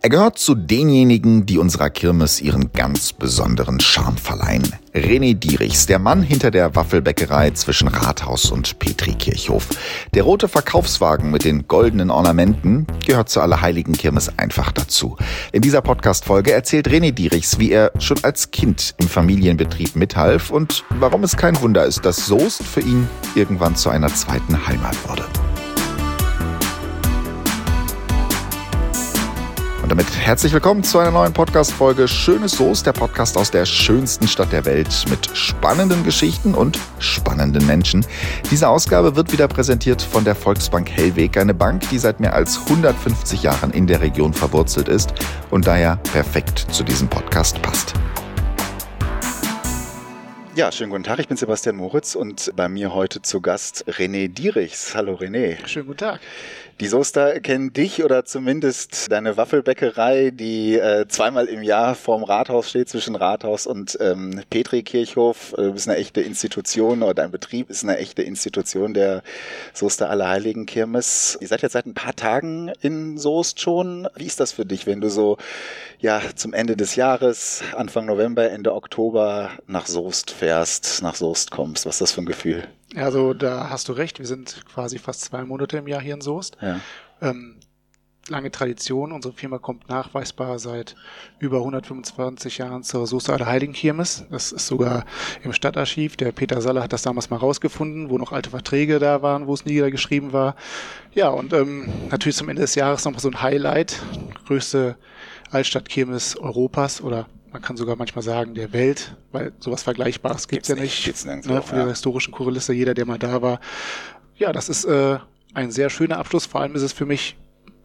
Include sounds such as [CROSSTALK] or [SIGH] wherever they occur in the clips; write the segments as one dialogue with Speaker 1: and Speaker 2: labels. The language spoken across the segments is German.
Speaker 1: Er gehört zu denjenigen, die unserer Kirmes ihren ganz besonderen Charme verleihen. René Dierichs, der Mann hinter der Waffelbäckerei zwischen Rathaus und Petrikirchhof. Der rote Verkaufswagen mit den goldenen Ornamenten gehört zur Allerheiligen Kirmes einfach dazu. In dieser Podcast-Folge erzählt René Dierichs, wie er schon als Kind im Familienbetrieb mithalf und warum es kein Wunder ist, dass Soest für ihn irgendwann zu einer zweiten Heimat wurde. Und damit herzlich willkommen zu einer neuen Podcast-Folge Schönes Soße, der Podcast aus der schönsten Stadt der Welt mit spannenden Geschichten und spannenden Menschen. Diese Ausgabe wird wieder präsentiert von der Volksbank Hellweg, eine Bank, die seit mehr als 150 Jahren in der Region verwurzelt ist und daher perfekt zu diesem Podcast passt. Ja, schönen guten Tag, ich bin Sebastian Moritz und bei mir heute zu Gast René Dierichs. Hallo René.
Speaker 2: Schönen guten Tag.
Speaker 1: Die Soester kennen dich oder zumindest deine Waffelbäckerei, die äh, zweimal im Jahr vorm Rathaus steht, zwischen Rathaus und ähm, Petri-Kirchhof. Du bist eine echte Institution oder dein Betrieb ist eine echte Institution der Soester Allerheiligen Kirmes. Ihr seid jetzt seit ein paar Tagen in Soest schon. Wie ist das für dich, wenn du so ja zum Ende des Jahres, Anfang November, Ende Oktober nach Soest fährst, nach Soest kommst? Was ist das für ein Gefühl?
Speaker 2: Also da hast du recht, wir sind quasi fast zwei Monate im Jahr hier in Soest. Ja. Ähm, lange Tradition. Unsere Firma kommt nachweisbar seit über 125 Jahren zur Soester Allerheiligen Kirmes. Das ist sogar im Stadtarchiv. Der Peter Saller hat das damals mal rausgefunden, wo noch alte Verträge da waren, wo es niedergeschrieben war. Ja, und ähm, natürlich zum Ende des Jahres noch so ein Highlight. Größte Altstadtkirmes Europas oder man kann sogar manchmal sagen, der Welt, weil sowas Vergleichbares gibt's, gibt's ja nicht. Gibt's ne, für ja. die historischen Kurliste, jeder, der mal da war. Ja, das ist äh, ein sehr schöner Abschluss. Vor allem ist es für mich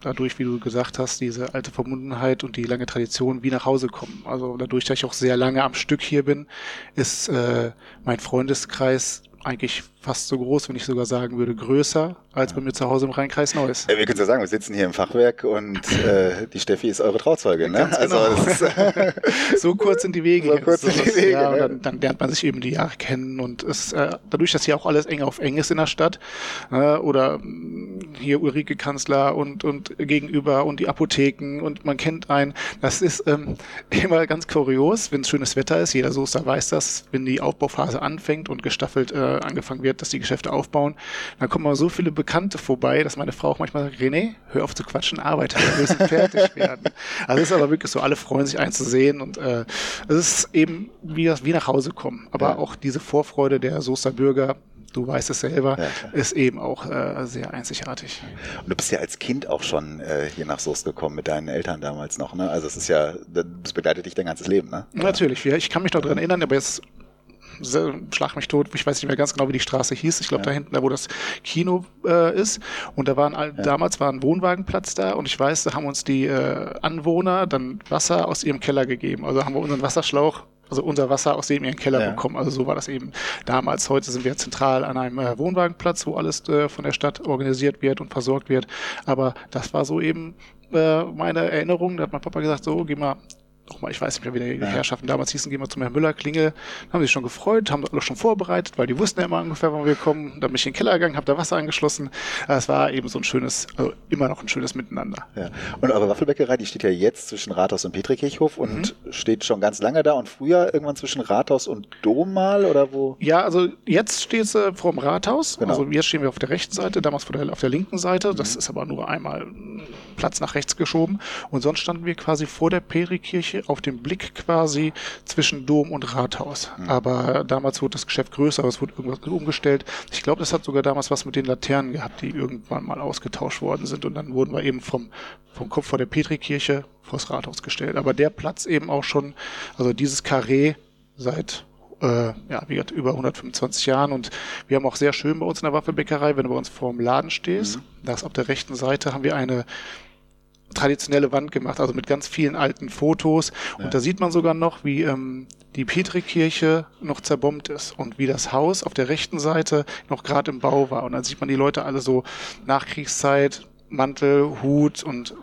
Speaker 2: dadurch, wie du gesagt hast, diese alte Verbundenheit und die lange Tradition wie nach Hause kommen. Also dadurch, dass ich auch sehr lange am Stück hier bin, ist äh, mein Freundeskreis eigentlich fast so groß, wenn ich sogar sagen würde, größer als bei mir zu Hause im Rheinkreis Neuss.
Speaker 1: Ja, wir können ja sagen, wir sitzen hier im Fachwerk und äh, die Steffi ist eure Trauzeuge, ne?
Speaker 2: Also genau. ist, [LAUGHS] [LAUGHS] so kurz sind die Wege. So kurz sind die Wege. Ja, ne? dann, dann, lernt man sich eben die Jahre kennen und es, äh, dadurch, dass hier auch alles eng auf eng ist in der Stadt, äh, oder mm, hier Ulrike Kanzler und, und gegenüber und die Apotheken und man kennt einen, das ist ähm, [LAUGHS] immer ganz kurios, wenn es schönes Wetter ist, jeder Soester weiß das, wenn die Aufbauphase anfängt und gestaffelt äh, angefangen wird, dass die Geschäfte aufbauen, dann kommen mal so viele Bekannte vorbei, dass meine Frau auch manchmal sagt, René, hör auf zu quatschen, arbeite, wir müssen fertig werden. [LAUGHS] Also es ist aber wirklich so, alle freuen sich einzusehen und äh, es ist eben wie, wie nach Hause kommen. Aber ja. auch diese Vorfreude der Soester Bürger, du weißt es selber, ja, ist eben auch äh, sehr einzigartig.
Speaker 1: Und du bist ja als Kind auch schon äh, hier nach Soest gekommen mit deinen Eltern damals noch, ne? Also es ist ja, das begleitet dich dein ganzes Leben, ne?
Speaker 2: Natürlich, ich kann mich noch dran erinnern, aber jetzt schlag mich tot, ich weiß nicht mehr ganz genau, wie die Straße hieß. Ich glaube, ja. da hinten, da wo das Kino äh, ist. Und da waren ja. damals war ein Wohnwagenplatz da und ich weiß, da haben uns die äh, Anwohner dann Wasser aus ihrem Keller gegeben. Also haben wir unseren Wasserschlauch also unser Wasser aus dem ihren Keller ja. bekommen. Also so war das eben damals. Heute sind wir zentral an einem äh, Wohnwagenplatz, wo alles äh, von der Stadt organisiert wird und versorgt wird. Aber das war so eben äh, meine Erinnerung. Da hat mein Papa gesagt, so, geh mal nochmal, ich weiß nicht mehr, wie die ja. Herrschaften damals hießen, gehen wir zum Herrn Müller, Klingel, haben sich schon gefreut, haben alles schon vorbereitet, weil die wussten ja immer ungefähr, wann wir kommen. Dann bin ich in den Keller gegangen, habe da Wasser angeschlossen. Es war eben so ein schönes, also immer noch ein schönes Miteinander.
Speaker 1: Ja. Und eure Waffelbäckerei, die steht ja jetzt zwischen Rathaus und Petrikirchhof und mhm. steht schon ganz lange da und früher irgendwann zwischen Rathaus und Dom mal oder wo?
Speaker 2: Ja, also jetzt steht sie äh, vor dem Rathaus. Genau. Also jetzt stehen wir auf der rechten Seite, damals der, auf der linken Seite. Das mhm. ist aber nur einmal Platz nach rechts geschoben. Und sonst standen wir quasi vor der Perikirche auf dem Blick quasi zwischen Dom und Rathaus. Mhm. Aber damals wurde das Geschäft größer, es wurde irgendwas umgestellt. Ich glaube, das hat sogar damals was mit den Laternen gehabt, die irgendwann mal ausgetauscht worden sind. Und dann wurden wir eben vom, vom Kopf vor der Petrikirche vors Rathaus gestellt. Aber der Platz eben auch schon, also dieses Karree seit äh, ja, wie gesagt, über 125 Jahren und wir haben auch sehr schön bei uns in der Waffelbäckerei, wenn du bei uns vor dem Laden stehst, mhm. da ist auf der rechten Seite haben wir eine traditionelle Wand gemacht, also mit ganz vielen alten Fotos. Ja. Und da sieht man sogar noch, wie ähm, die Petrikirche noch zerbombt ist und wie das Haus auf der rechten Seite noch gerade im Bau war. Und dann sieht man die Leute alle so Nachkriegszeit, Mantel, Hut und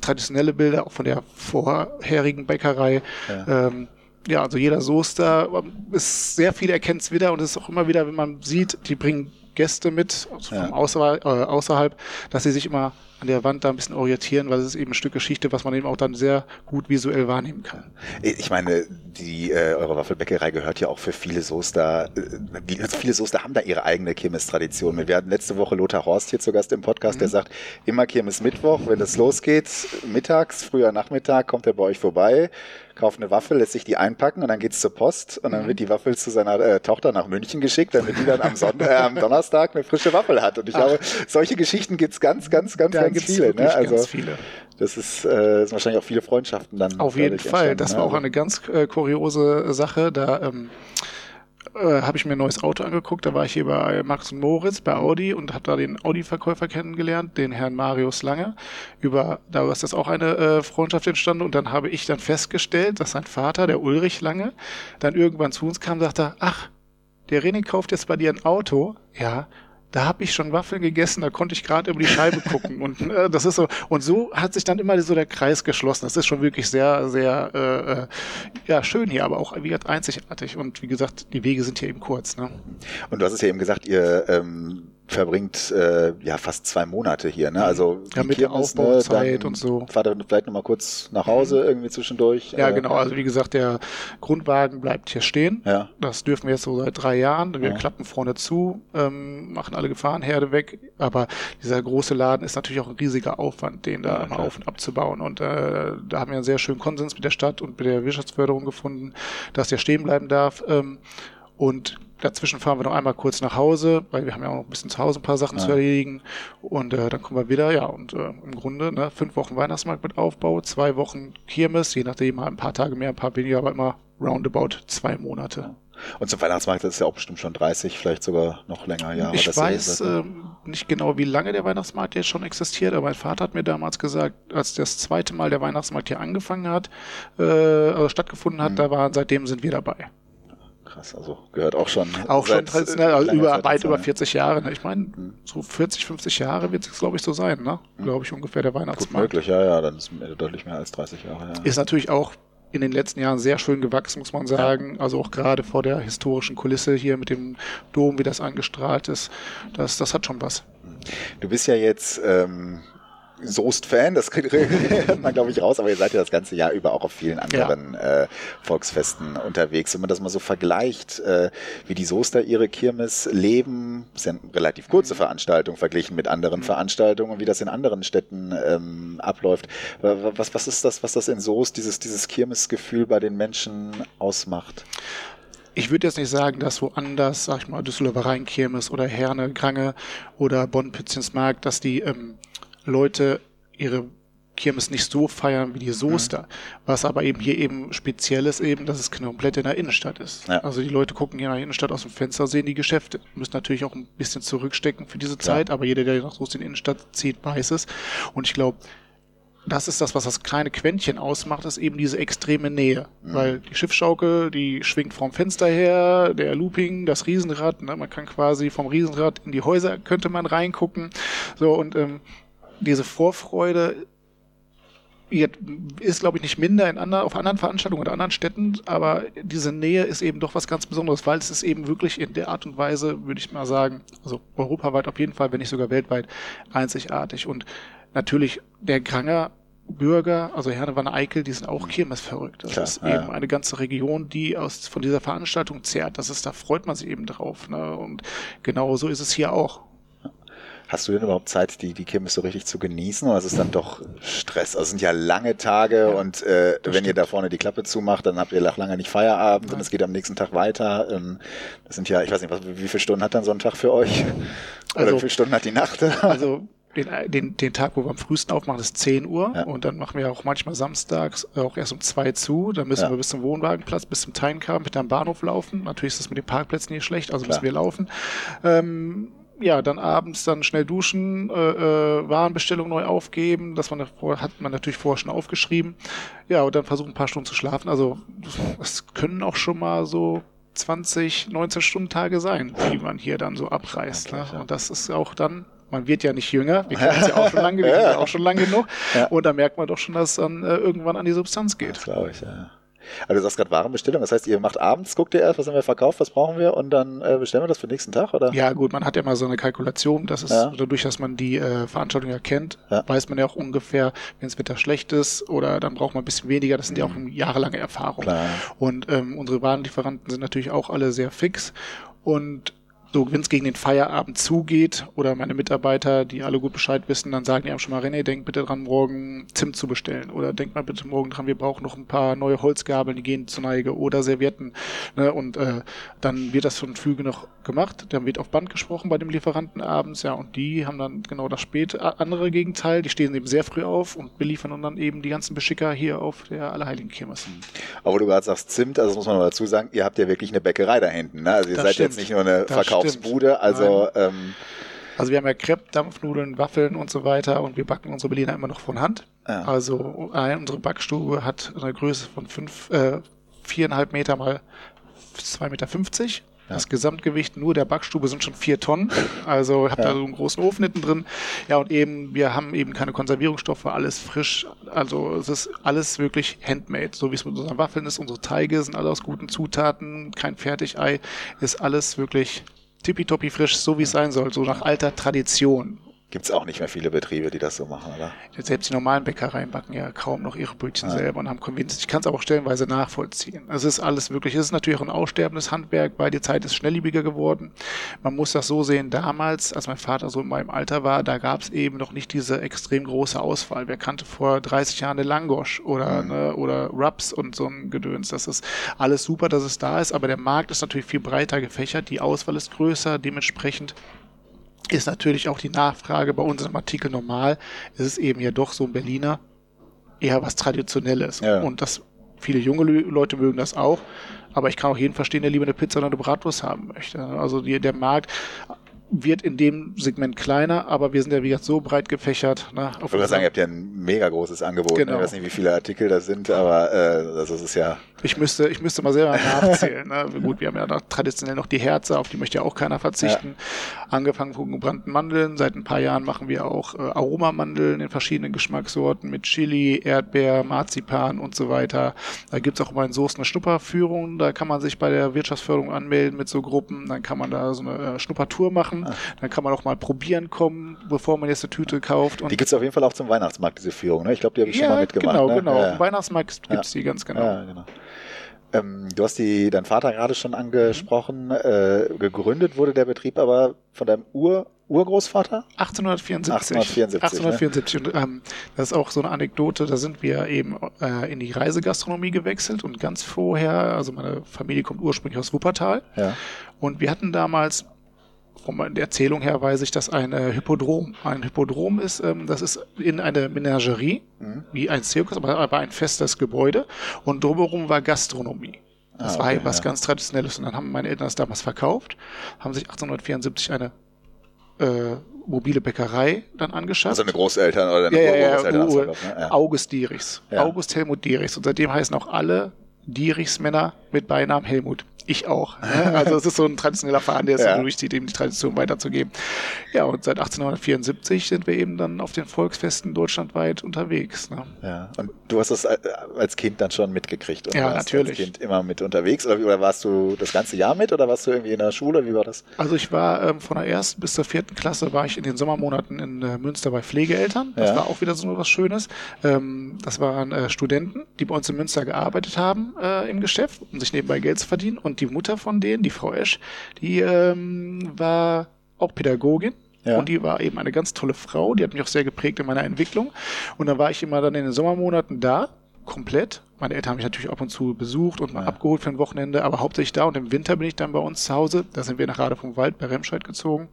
Speaker 2: traditionelle Bilder auch von der vorherigen Bäckerei. Ja. Ähm, ja, also jeder Soester ist sehr viel erkennt es wieder und es ist auch immer wieder, wenn man sieht, die bringen Gäste mit also ja. außer, äh, außerhalb, dass sie sich immer an der Wand da ein bisschen orientieren, weil es ist eben ein Stück Geschichte, was man eben auch dann sehr gut visuell wahrnehmen kann.
Speaker 1: Ich meine, die äh, eure Waffelbäckerei gehört ja auch für viele Soester, äh, die, also viele Soester haben da ihre eigene Kirmestradition. Wir hatten letzte Woche Lothar Horst hier zu Gast im Podcast, mhm. der sagt, immer Kirmes Mittwoch, wenn das losgeht, mittags, früher Nachmittag, kommt er bei euch vorbei kauft eine Waffel, lässt sich die einpacken und dann geht's zur Post und dann mhm. wird die Waffel zu seiner äh, Tochter nach München geschickt, damit die dann am, Sonntag, äh, am [LAUGHS] Donnerstag eine frische Waffel hat. Und ich Ach. glaube, solche Geschichten gibt's ganz, ganz, ganz, da ganz viele. Ne? Also ganz viele. Das ist, äh, sind wahrscheinlich auch viele Freundschaften dann.
Speaker 2: Auf jeden Fall. Das war ne? auch eine ganz äh, kuriose Sache. Da ähm, äh, habe ich mir ein neues Auto angeguckt. Da war ich hier bei Max und Moritz bei Audi und habe da den Audi-Verkäufer kennengelernt, den Herrn Marius Lange. Über da ist das auch eine äh, Freundschaft entstanden und dann habe ich dann festgestellt, dass sein Vater, der Ulrich Lange, dann irgendwann zu uns kam und sagte, ach, der René kauft jetzt bei dir ein Auto. Ja, da habe ich schon Waffeln gegessen, da konnte ich gerade über die Scheibe gucken und äh, das ist so und so hat sich dann immer so der Kreis geschlossen. Das ist schon wirklich sehr sehr äh, ja schön hier, aber auch wie gesagt einzigartig und wie gesagt die Wege sind hier eben kurz. Ne?
Speaker 1: Und du hast es ja eben gesagt, ihr ähm, verbringt äh, ja fast zwei Monate hier, ne? Also
Speaker 2: ja, mit der ne, Aufbauzeit ne, und so.
Speaker 1: Fahrt er vielleicht nochmal kurz nach Hause mhm. irgendwie zwischendurch.
Speaker 2: Ja, äh, genau. Also wie gesagt, der Grundwagen bleibt hier stehen. Ja. Das dürfen wir jetzt so seit drei Jahren. Wir ja. klappen vorne zu, ähm, machen alle Gefahrenherde weg. Aber dieser große Laden ist natürlich auch ein riesiger Aufwand, den da ja, mal auf und abzubauen. Und äh, da haben wir einen sehr schönen Konsens mit der Stadt und mit der Wirtschaftsförderung gefunden, dass der stehen bleiben darf. Ähm, und Dazwischen fahren wir noch einmal kurz nach Hause, weil wir haben ja auch noch ein bisschen zu Hause ein paar Sachen ja. zu erledigen. Und äh, dann kommen wir wieder, ja, und äh, im Grunde ne, fünf Wochen Weihnachtsmarkt mit Aufbau, zwei Wochen Kirmes, je nachdem mal ein paar Tage mehr, ein paar weniger, aber immer roundabout zwei Monate.
Speaker 1: Und zum Weihnachtsmarkt ist ja auch bestimmt schon 30, vielleicht sogar noch länger, ja.
Speaker 2: Ich weiß äh, nicht genau, wie lange der Weihnachtsmarkt jetzt schon existiert, aber mein Vater hat mir damals gesagt, als das zweite Mal der Weihnachtsmarkt hier angefangen hat, äh, also stattgefunden hat, mhm. da waren, seitdem sind wir dabei
Speaker 1: krass. Also gehört auch schon.
Speaker 2: Auch schon traditionell, also über, weit über 40 Jahre. Ne? Ich meine, mhm. so 40, 50 Jahre wird es, glaube ich, so sein, ne? Mhm. Glaube ich ungefähr der Weihnachtsmarkt. Gut
Speaker 1: möglich, ja, ja, dann ist es deutlich mehr als 30 Jahre. Ja.
Speaker 2: Ist natürlich auch in den letzten Jahren sehr schön gewachsen, muss man sagen. Also auch gerade vor der historischen Kulisse hier mit dem Dom, wie das angestrahlt ist. Das, das hat schon was.
Speaker 1: Du bist ja jetzt ähm, Soest-Fan, das [LAUGHS] hört man, glaube ich, raus, aber ihr seid ja das ganze Jahr über auch auf vielen anderen ja. äh, Volksfesten unterwegs. Wenn man das mal so vergleicht, äh, wie die Soester ihre Kirmes leben, ist ja eine relativ kurze mhm. Veranstaltung verglichen mit anderen mhm. Veranstaltungen, wie das in anderen Städten ähm, abläuft. Was, was ist das, was das in Soest, dieses, dieses Kirmesgefühl bei den Menschen ausmacht?
Speaker 2: ich würde jetzt nicht sagen, dass woanders, sag ich mal, Düsseldorfer Rheinkirmes oder Herne, Grange oder Bonn-Pitzensmarkt, dass die ähm, Leute ihre Kirmes nicht so feiern wie die Soester. Mhm. Was aber eben hier eben speziell ist eben, dass es komplett in der Innenstadt ist. Ja. Also die Leute gucken hier in der Innenstadt aus dem Fenster, sehen die Geschäfte. Müssen natürlich auch ein bisschen zurückstecken für diese. Zeit, aber jeder, der nach Soest in die Innenstadt zieht, weiß es. Und ich glaube, das ist das, was das kleine Quäntchen ausmacht, ist eben diese extreme Nähe. Mhm. Weil die Schiffschaukel, die schwingt vom Fenster her, der Looping, das Riesenrad, ne, man kann quasi vom Riesenrad in die Häuser könnte man reingucken. So, und ähm, diese Vorfreude ist, glaube ich, nicht minder in anderen, auf anderen Veranstaltungen oder anderen Städten, aber diese Nähe ist eben doch was ganz Besonderes, weil es ist eben wirklich in der Art und Weise, würde ich mal sagen, also europaweit auf jeden Fall, wenn nicht sogar weltweit, einzigartig. Und natürlich der Granger Bürger, also Herne van Eickel, die sind auch Kirmes-verrückt. Das Klar, ist ja. eben eine ganze Region, die aus, von dieser Veranstaltung zehrt. Das ist, da freut man sich eben drauf. Ne? Und genau so ist es hier auch.
Speaker 1: Hast du denn überhaupt Zeit, die, die Kirmes so richtig zu genießen? Oder ist es dann doch Stress? Also es sind ja lange Tage ja, und äh, wenn stimmt. ihr da vorne die Klappe zumacht, dann habt ihr nach lange nicht Feierabend Nein. und es geht am nächsten Tag weiter. Ähm, das sind ja, ich weiß nicht, was, wie viele Stunden hat dann so ein Tag für euch? Oder also, wie viele Stunden hat die Nacht? [LAUGHS]
Speaker 2: Also den, den, den Tag, wo wir am frühesten aufmachen, ist 10 Uhr ja. und dann machen wir auch manchmal samstags auch erst um 2 zu. Dann müssen ja. wir bis zum Wohnwagenplatz, bis zum Teilencar mit am Bahnhof laufen. Natürlich ist das mit den Parkplätzen hier schlecht, also Klar. müssen wir laufen. Ähm, ja, dann abends dann schnell duschen, äh, äh, Warenbestellung neu aufgeben. Das man davor, hat man natürlich vorher schon aufgeschrieben. Ja, und dann versuchen ein paar Stunden zu schlafen. Also es können auch schon mal so 20, 19 Stunden Tage sein, die man hier dann so abreißt. Ne? Und das ist auch dann, man wird ja nicht jünger, wir kennen es ja auch schon lange, wir [LAUGHS] ja auch schon lange genug. Ja. Und da merkt man doch schon, dass es dann äh, irgendwann an die Substanz geht.
Speaker 1: Das glaube ich, ja. Also du sagst gerade Warenbestellung, das heißt, ihr macht abends, guckt ihr erst, was haben wir verkauft, was brauchen wir und dann äh, bestellen wir das für den nächsten Tag, oder?
Speaker 2: Ja, gut, man hat ja immer so eine Kalkulation, das ist ja. dadurch, dass man die äh, Veranstaltung ja kennt, ja. weiß man ja auch ungefähr, wenn das Wetter schlecht ist oder dann braucht man ein bisschen weniger, das sind ja auch mhm. jahrelange Erfahrungen. Und ähm, unsere Warenlieferanten sind natürlich auch alle sehr fix und so, wenn es gegen den Feierabend zugeht oder meine Mitarbeiter, die alle gut Bescheid wissen, dann sagen die einem schon mal, René, denk bitte dran, morgen Zimt zu bestellen. Oder denk mal bitte morgen dran, wir brauchen noch ein paar neue Holzgabeln, die gehen zur Neige oder Servietten. Ne? Und äh, dann wird das von Flüge noch gemacht. Dann wird auf Band gesprochen bei dem Lieferanten abends, ja, und die haben dann genau das spät andere Gegenteil. Die stehen eben sehr früh auf und beliefern dann eben die ganzen Beschicker hier auf der Allerheiligen Kirmes.
Speaker 1: Aber du gerade sagst Zimt, also das muss man mal dazu sagen, ihr habt ja wirklich eine Bäckerei da hinten. Ne? Also ihr das seid stimmt. jetzt nicht nur eine Verkaufs Verkaufsbude. Also, ähm,
Speaker 2: also wir haben ja Crepe, Dampfnudeln, Waffeln und so weiter und wir backen unsere Berliner immer noch von Hand. Ja. Also äh, unsere Backstube hat eine Größe von fünf, äh, viereinhalb Meter mal zwei Meter. fünfzig. Ja. Das Gesamtgewicht nur der Backstube sind schon vier Tonnen. Also habt ja. da so einen großen Ofen hinten drin. Ja, und eben, wir haben eben keine Konservierungsstoffe, alles frisch. Also es ist alles wirklich handmade, so wie es mit unseren Waffeln ist. Unsere Teige sind alle aus guten Zutaten, kein Fertigei, ist alles wirklich tippitoppi frisch, so wie es sein soll, so nach alter Tradition.
Speaker 1: Gibt es auch nicht mehr viele Betriebe, die das so machen, oder?
Speaker 2: Selbst die normalen Bäckereien backen ja kaum noch ihre Brötchen ja. selber und haben Convenience. Ich kann es aber auch stellenweise nachvollziehen. Es ist alles wirklich, es ist natürlich auch ein aussterbendes Handwerk, weil die Zeit ist schnelllebiger geworden. Man muss das so sehen, damals, als mein Vater so in meinem Alter war, da gab es eben noch nicht diese extrem große Auswahl. Wer kannte vor 30 Jahren eine Langosch oder, mhm. ne, oder Rubs und so ein Gedöns. Das ist alles super, dass es da ist, aber der Markt ist natürlich viel breiter gefächert, die Auswahl ist größer, dementsprechend ist natürlich auch die Nachfrage bei uns im Artikel normal. Es ist eben ja doch so ein Berliner eher was Traditionelles. Ja. Und das viele junge Leute mögen das auch. Aber ich kann auch jeden verstehen, der lieber eine Pizza oder eine Bratwurst haben möchte. Also die, der Markt wird in dem Segment kleiner, aber wir sind ja wie gesagt so breit gefächert.
Speaker 1: Ne, ich würde sagen, ihr habt ja ein mega großes Angebot. Genau. Ich weiß nicht, wie viele Artikel das sind, aber äh, also das ist ja.
Speaker 2: Ich müsste, ich müsste mal selber nachzählen. ne? [LAUGHS] Gut, wir haben ja noch traditionell noch die Herze, auf die möchte ja auch keiner verzichten. Ja. Angefangen von gebrannten Mandeln. Seit ein paar Jahren machen wir auch äh, Aromamandeln in verschiedenen Geschmackssorten mit Chili, Erdbeer, Marzipan und so weiter. Da gibt's auch immer in Soßen eine Schnupperführung. Da kann man sich bei der Wirtschaftsförderung anmelden mit so Gruppen. Dann kann man da so eine äh, Schnuppertour machen. Ah. Dann kann man auch mal probieren kommen, bevor man jetzt eine Tüte kauft.
Speaker 1: Und die gibt's auf jeden Fall auch zum Weihnachtsmarkt, diese Führung. Ne? Ich glaube, die habe ich
Speaker 2: ja,
Speaker 1: schon mal mitgemacht.
Speaker 2: Genau,
Speaker 1: ne?
Speaker 2: genau. Ja, ja. Weihnachtsmarkt gibt's die ganz genau. Ja, genau.
Speaker 1: Ähm, du hast die, deinen Vater gerade schon angesprochen. Mhm. Äh, gegründet wurde der Betrieb aber von deinem Ur, Urgroßvater?
Speaker 2: 1874. 1874. 1874. Ne? Und, ähm, das ist auch so eine Anekdote. Da sind wir eben äh, in die Reisegastronomie gewechselt und ganz vorher, also meine Familie kommt ursprünglich aus Wuppertal. Ja. Und wir hatten damals von der Erzählung her weiß ich, dass ein äh, Hippodrom. Ein Hippodrom ist, ähm, das ist in eine Menagerie, mhm. wie ein Zirkus, aber, aber ein festes Gebäude. Und drumherum war Gastronomie. Das ah, okay, war was ja. ganz Traditionelles. Und dann haben meine Eltern das damals verkauft, haben sich 1874 eine äh, mobile Bäckerei dann angeschafft. Also
Speaker 1: eine Großeltern oder eine
Speaker 2: ja, ja, Großeltern. Ja, ne? ja. August Dierichs. August Helmut Dierichs. Und seitdem heißen auch alle Dierichs-Männer mit Beinamen Helmut ich auch. Ne? [LAUGHS] Also es ist so ein traditioneller Verein, der es ja. durchzieht, eben die Tradition weiterzugeben. Ja, und seit 1874 sind wir eben dann auf den Volksfesten deutschlandweit unterwegs. Ne?
Speaker 1: Ja, und du hast das äh, als Kind dann schon mitgekriegt?
Speaker 2: Oder ja, warst natürlich.
Speaker 1: als Kind immer mit unterwegs? Oder, oder, warst du das ganze Jahr mit? Oder warst du irgendwie in der Schule? Wie war das?
Speaker 2: Also ich war ähm, von der ersten bis zur vierten Klasse war ich in den Sommermonaten in äh, Münster bei Pflegeeltern. Das ja. war auch wieder so was Schönes. Ähm, das waren äh, Studenten, die bei uns in Münster gearbeitet haben äh, im Geschäft, um sich nebenbei Geld zu verdienen. Und die Mutter von denen, die Frau Esch, die ähm, war auch Pädagogin. Ja. Und die war eben eine ganz tolle Frau, die hat mich auch sehr geprägt in meiner Entwicklung. Und dann war ich immer dann in den Sommermonaten da, komplett. Meine Eltern haben mich natürlich ab und zu besucht und mal ja. abgeholt für ein Wochenende, aber hauptsächlich da. Und im Winter bin ich dann bei uns zu Hause. Da sind wir nach Rade vom Wald bei Remscheid gezogen.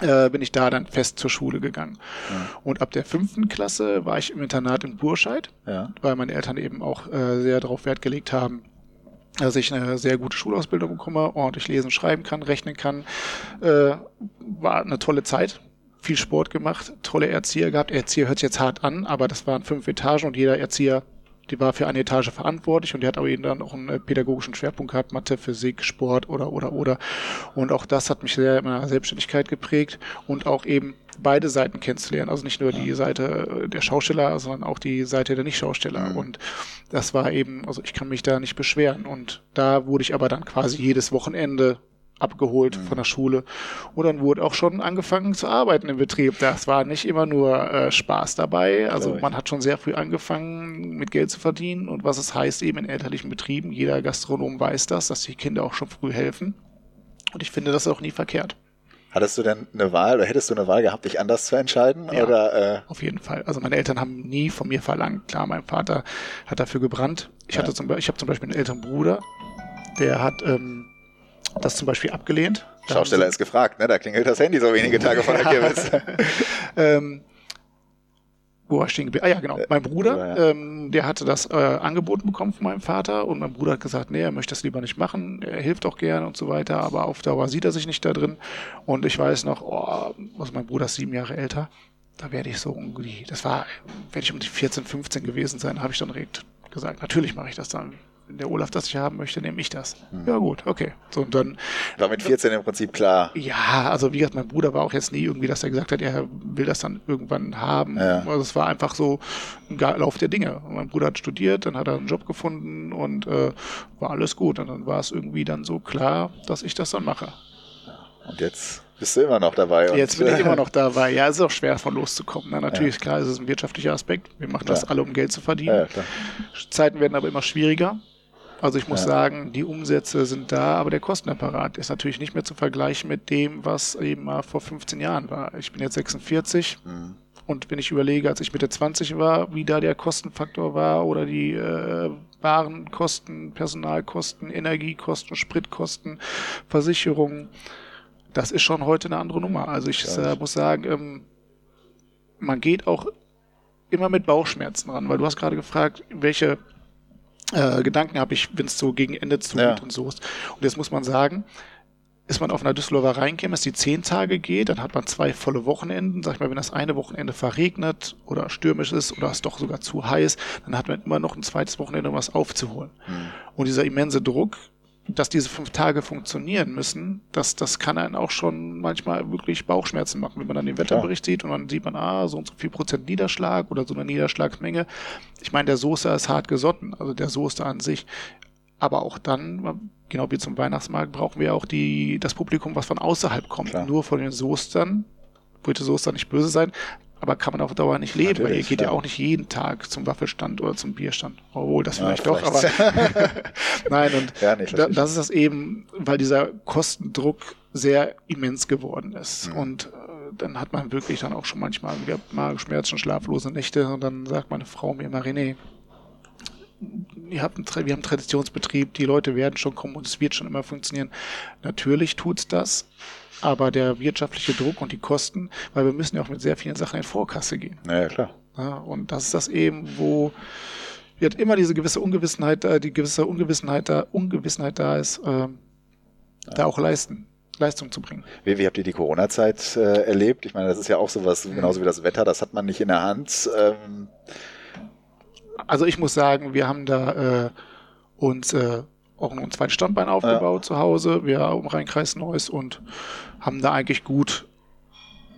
Speaker 2: Äh, bin ich da dann fest zur Schule gegangen. Ja. Und ab der fünften Klasse war ich im Internat in Burscheid, weil meine Eltern eben auch äh, sehr darauf Wert gelegt haben, dass ich eine sehr gute Schulausbildung bekomme, ordentlich lesen, schreiben kann, rechnen kann. Äh, war eine tolle Zeit. Viel Sport gemacht, tolle Erzieher gehabt. Erzieher hört sich jetzt hart an, aber das waren fünf Etagen und jeder Erzieher die war für eine Etage verantwortlich und die hat aber eben dann auch einen äh, pädagogischen Schwerpunkt gehabt, Mathe, Physik, Sport oder, oder, oder. Und auch das hat mich sehr in meiner Selbstständigkeit geprägt und auch eben beide Seiten kennenzulernen. Also nicht nur die Seite der Schausteller, sondern auch die Seite der Nicht-Schausteller. Mhm. Und das war eben, also ich kann mich da nicht beschweren. Und da wurde ich aber dann quasi jedes Wochenende abgeholt mhm. von der Schule. Und dann wurde auch schon angefangen zu arbeiten im Betrieb. Das war nicht immer nur äh, Spaß dabei. Also man hat schon sehr früh angefangen, mit Geld zu verdienen und was es heißt eben in elterlichen Betrieben. Jeder Gastronom weiß das, dass die Kinder auch schon früh helfen. Und ich finde das auch nie verkehrt.
Speaker 1: Hattest du denn eine Wahl oder hättest du eine Wahl gehabt, dich anders zu entscheiden? Ja, oder,
Speaker 2: äh? Auf jeden Fall. Also meine Eltern haben nie von mir verlangt. Klar, mein Vater hat dafür gebrannt. Ich ja. hatte zum, ich habe zum Beispiel einen älteren Bruder, der hat ähm, das zum Beispiel abgelehnt.
Speaker 1: Schausteller ist gefragt, ne? Da klingelt das Handy so wenige Tage vor der Kirmes. [LAUGHS]
Speaker 2: ähm, wo war ich stehen geblieben? Ah ja, genau. Äh, mein Bruder, ähm, der hatte das äh, angeboten bekommen von meinem Vater und mein Bruder hat gesagt, nee, er möchte das lieber nicht machen, er hilft auch gerne und so weiter, aber auf Dauer sieht er sich nicht da drin. Und ich weiß noch, oh, also mein Bruder ist sieben Jahre älter, da werde ich so irgendwie, das war, werde ich um die 14, 15 gewesen sein, habe ich dann direkt gesagt, natürlich mache ich das dann wenn der Olaf das nicht haben möchte, nehme ich das. Mhm. Ja gut, okay. So, und dann
Speaker 1: war mit 14 im Prinzip klar.
Speaker 2: Ja, also wie gesagt, mein Bruder war auch jetzt nie irgendwie, dass er gesagt hat, er will das dann irgendwann haben. Ja. Also es war einfach so ein Lauf der Dinge. Und mein Bruder hat studiert, dann hat er einen Job gefunden und äh, war alles gut. Und dann war es irgendwie dann so klar, dass ich das dann mache.
Speaker 1: Und jetzt bist du immer noch dabei.
Speaker 2: Jetzt bin ich [LAUGHS] immer noch dabei. Ja, es ist auch schwer von loszukommen. Na, natürlich, ja. klar, es ist ein wirtschaftlicher Aspekt. Wir machen das alle, um Geld zu verdienen. Ja, Zeiten werden aber immer schwieriger. Also ich muss ja. sagen, die Umsätze sind da, aber der Kostenapparat ist natürlich nicht mehr zu vergleichen mit dem, was eben mal vor 15 Jahren war. Ich bin jetzt 46 mhm. und wenn ich überlege, als ich Mitte 20 war, wie da der Kostenfaktor war oder die äh, Warenkosten, Personalkosten, Energiekosten, Spritkosten, Versicherungen, das ist schon heute eine andere Nummer. Also ich äh, muss sagen, ähm, man geht auch immer mit Bauchschmerzen ran, weil du hast gerade gefragt, welche äh, Gedanken habe ich, wenn es so gegen Ende zugeht ja. und so ist. Und jetzt muss man sagen, ist man auf einer Düsseldorfer Rheinkämmes, die zehn Tage geht, dann hat man zwei volle Wochenenden. Sag ich mal, wenn das eine Wochenende verregnet oder stürmisch ist oder es doch sogar zu heiß, dann hat man immer noch ein zweites Wochenende, um was aufzuholen. Mhm. Und dieser immense Druck, dass diese fünf Tage funktionieren müssen, das, das kann einen auch schon manchmal wirklich Bauchschmerzen machen, wenn man dann den Wetterbericht ja. sieht und dann sieht man, ah, so und so viel Prozent Niederschlag oder so eine Niederschlagsmenge. Ich meine, der Soße ist hart gesotten, also der Soße an sich. Aber auch dann, genau wie zum Weihnachtsmarkt, brauchen wir auch die, das Publikum, was von außerhalb kommt. Klar. Nur von den Soestern, wollte Soester nicht böse sein, aber kann man auf Dauer nicht leben, Natürlich, weil ihr geht ja. ja auch nicht jeden Tag zum Waffelstand oder zum Bierstand. Obwohl, das vielleicht ja, doch, aber [LAUGHS] nein, und ja, nicht, da, das ist das eben, weil dieser Kostendruck sehr immens geworden ist. Mhm. Und äh, dann hat man wirklich dann auch schon manchmal wieder Magenschmerzen, schlaflose Nächte und dann sagt meine Frau mir immer, René, wir haben einen Traditionsbetrieb, die Leute werden schon kommen und es wird schon immer funktionieren. Natürlich tut's das, aber der wirtschaftliche Druck und die Kosten, weil wir müssen ja auch mit sehr vielen Sachen in Vorkasse gehen.
Speaker 1: Ja, klar.
Speaker 2: Ja, und das ist das eben, wo wird immer diese gewisse Ungewissenheit da, die gewisse Ungewissenheit da, Ungewissenheit da ist, äh, ja. da auch leisten. Leistung zu bringen.
Speaker 1: Wie, wie habt ihr die Corona-Zeit äh, erlebt? Ich meine, das ist ja auch sowas, genauso wie das Wetter, das hat man nicht in der Hand. Ähm.
Speaker 2: Also ich muss sagen, wir haben da äh, uns äh, auch ein zweites Standbein aufgebaut ja. zu Hause. Wir im Rheinkreis Neuss und haben da eigentlich gut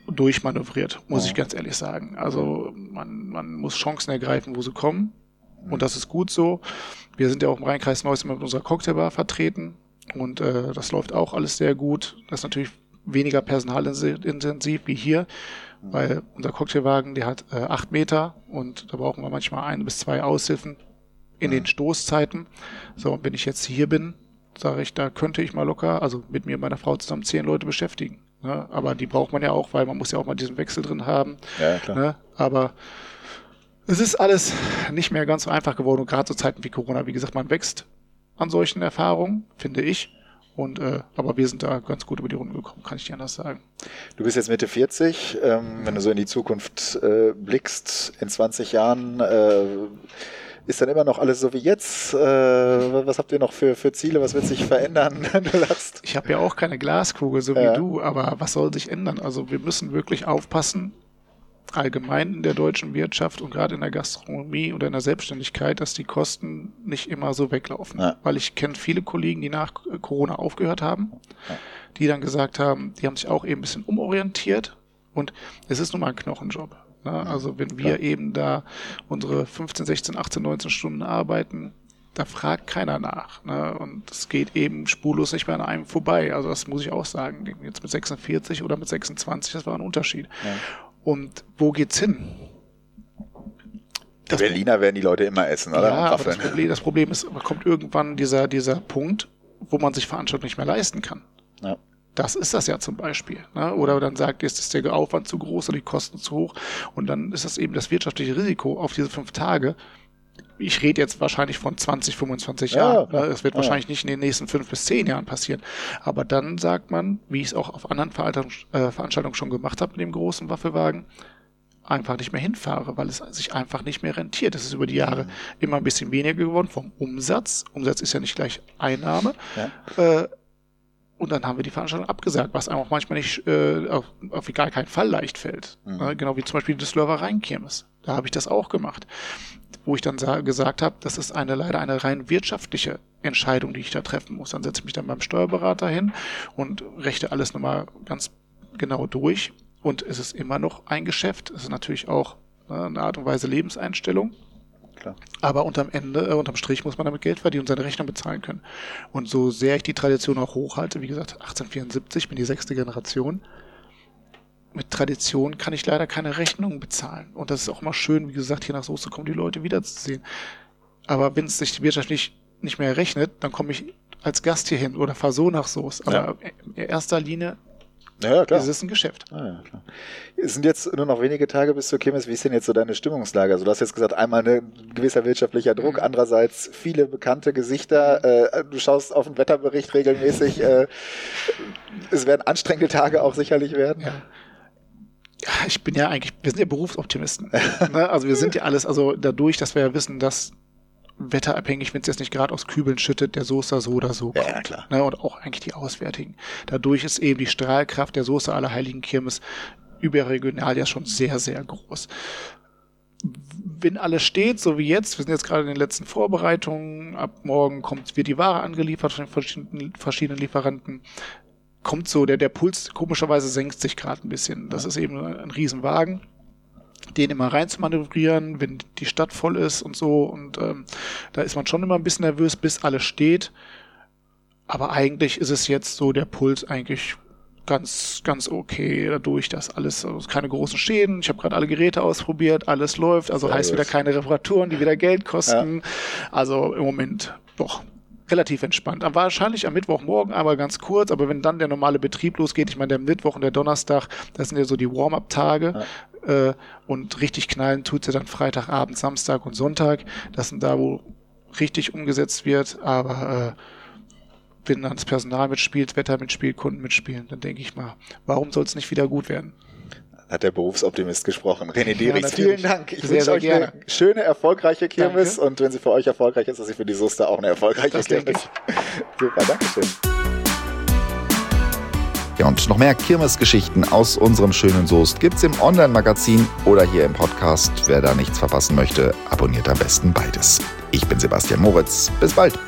Speaker 2: durchmanövriert, muss ja. ich ganz ehrlich sagen. Also man, man muss Chancen ergreifen, wo sie kommen. Und das ist gut so. Wir sind ja auch im Rheinkreis Neuss mit unserer Cocktailbar vertreten. Und äh, das läuft auch alles sehr gut. Das ist natürlich weniger personalintensiv wie hier, weil unser Cocktailwagen, der hat äh, acht Meter und da brauchen wir manchmal ein bis zwei Aushilfen in den Stoßzeiten. So, und wenn ich jetzt hier bin, sage ich, da könnte ich mal locker, also mit mir und meiner Frau zusammen zehn Leute beschäftigen. Ne? Aber die braucht man ja auch, weil man muss ja auch mal diesen Wechsel drin haben. Ja, klar. Ne? Aber es ist alles nicht mehr ganz so einfach geworden. Und gerade zu Zeiten wie Corona, wie gesagt, man wächst an solchen Erfahrungen, finde ich. Und äh, aber wir sind da ganz gut über die Runde gekommen, kann ich dir anders sagen.
Speaker 1: Du bist jetzt Mitte 40, ähm, wenn du so in die Zukunft äh, blickst, in 20 Jahren, äh, ist dann immer noch alles so wie jetzt? Äh, was habt ihr noch für, für Ziele? Was wird sich verändern? [LAUGHS]
Speaker 2: du lachst. Ich habe ja auch keine Glaskugel, so wie ja. du, aber was soll sich ändern? Also wir müssen wirklich aufpassen, allgemein in der deutschen Wirtschaft und gerade in der Gastronomie oder in der Selbstständigkeit, dass die Kosten nicht immer so weglaufen. Ja. Weil ich kenne viele Kollegen, die nach Corona aufgehört haben, ja. die dann gesagt haben, die haben sich auch eben ein bisschen umorientiert und es ist nun mal ein Knochenjob. Ne? Also wenn wir Klar. eben da unsere 15, 16, 18, 19 Stunden arbeiten, da fragt keiner nach. Ne? Und es geht eben spurlos nicht mehr an einem vorbei. Also das muss ich auch sagen. Jetzt mit 46 oder mit 26, das war ein Unterschied. Ja. Und wo geht's hin?
Speaker 1: Das Berliner werden die Leute immer essen, oder?
Speaker 2: Ja, aber das Problem, das Problem ist, man kommt irgendwann dieser, dieser Punkt, wo man sich Veranstaltungen nicht mehr leisten kann. Ja. Das ist das ja zum Beispiel. Ne? Oder dann sagt, ist der Aufwand zu groß oder die Kosten zu hoch. Und dann ist das eben das wirtschaftliche Risiko auf diese fünf Tage. Ich rede jetzt wahrscheinlich von 20, 25 ja, Jahren. Ne? Es wird ja. wahrscheinlich nicht in den nächsten fünf bis zehn Jahren passieren. Aber dann sagt man, wie ich es auch auf anderen äh, Veranstaltungen schon gemacht habe mit dem großen Waffelwagen, einfach nicht mehr hinfahre, weil es sich einfach nicht mehr rentiert. Es ist über die Jahre mhm. immer ein bisschen weniger geworden vom Umsatz. Umsatz ist ja nicht gleich Einnahme. Ja. Äh, und dann haben wir die Veranstaltung abgesagt, was einem auch manchmal nicht äh, auf, auf gar keinen Fall leicht fällt. Mhm. Ne? Genau wie zum Beispiel die Düsseldorfer Rheinkirmes. Da habe ich das auch gemacht. Wo ich dann gesagt habe, das ist eine leider eine rein wirtschaftliche Entscheidung, die ich da treffen muss. Dann setze ich mich dann beim Steuerberater hin und rechte alles nochmal ganz genau durch. Und es ist immer noch ein Geschäft. Es ist natürlich auch ne, eine Art und Weise Lebenseinstellung klar. Aber unterm Ende, äh, unterm Strich muss man damit Geld verdienen und seine Rechnung bezahlen können. Und so sehr ich die Tradition auch hochhalte, wie gesagt, 1874, bin die sechste Generation, mit Tradition kann ich leider keine Rechnungen bezahlen. Und das ist auch immer schön, wie gesagt, hier nach Soße kommen die Leute wiederzusehen. Aber wenn es sich die Wirtschaft nicht, nicht mehr rechnet, dann komme ich als Gast hierhin oder fahre so nach Soße. Aber ja. in erster Linie ja, klar. Es ist ein Geschäft. Ah, ja.
Speaker 1: Es sind jetzt nur noch wenige Tage bis zur Kirmes. Wie ist denn jetzt so deine Stimmungslage? Also du hast jetzt gesagt, einmal ein gewisser wirtschaftlicher Druck, mhm. andererseits viele bekannte Gesichter. Mhm. Äh, du schaust auf den Wetterbericht regelmäßig. [LAUGHS] Äh, es werden anstrengende Tage auch sicherlich werden.
Speaker 2: Ja. Ja, ich bin ja eigentlich, wir sind ja Berufsoptimisten. [LAUGHS] ne? Also wir sind ja alles, also dadurch, dass wir ja wissen, dass wetterabhängig, wenn es jetzt nicht gerade aus Kübeln schüttet, der Soße so oder so
Speaker 1: kommt. Ja, klar.
Speaker 2: Ne, und auch eigentlich die Auswärtigen. Dadurch ist eben die Strahlkraft der Soße aller Heiligen Kirmes überregional ja schon sehr, sehr groß. Wenn alles steht, so wie jetzt, wir sind jetzt gerade in den letzten Vorbereitungen, ab morgen kommt, wird die Ware angeliefert von den verschiedenen, verschiedenen Lieferanten, kommt so, der, der Puls komischerweise senkt sich gerade ein bisschen. Das ist eben ein Riesenwagen den immer rein zu manövrieren, wenn die Stadt voll ist und so. Und ähm, da ist man schon immer ein bisschen nervös, bis alles steht. Aber eigentlich ist es jetzt so der Puls eigentlich ganz, ganz okay dadurch, dass alles, also keine großen Schäden. Ich habe gerade alle Geräte ausprobiert, alles läuft, also Sehr heißt gut. wieder keine Reparaturen, die wieder Geld kosten. Ja. Also im Moment doch relativ entspannt. Wahrscheinlich am Mittwochmorgen aber ganz kurz, aber wenn dann der normale Betrieb losgeht, ich meine, der Mittwoch und der Donnerstag, das sind ja so die Warm-up-Tage. Ja äh, und richtig knallen tut sie dann Freitagabend, Samstag und Sonntag. Das sind da, wo richtig umgesetzt wird, aber äh, wenn dann das Personal mitspielt, Wetter mitspielt, Kunden mitspielen, dann denke ich mal, warum soll es nicht wieder gut werden?
Speaker 1: Hat der Berufsoptimist gesprochen. René Dierix, ja, vielen Dank. Ich wünsche euch gerne. eine schöne, erfolgreiche Kirmes Danke. und wenn sie für euch erfolgreich ist, dass sie für die Suster auch eine erfolgreiche das Kirmes. [LAUGHS] Super, Dankeschön. Ja, und noch mehr Kirmesgeschichten aus unserem schönen Soest gibt's im Online-Magazin oder hier im Podcast. Wer da nichts verpassen möchte, abonniert am besten beides. Ich bin Sebastian Moritz. Bis bald.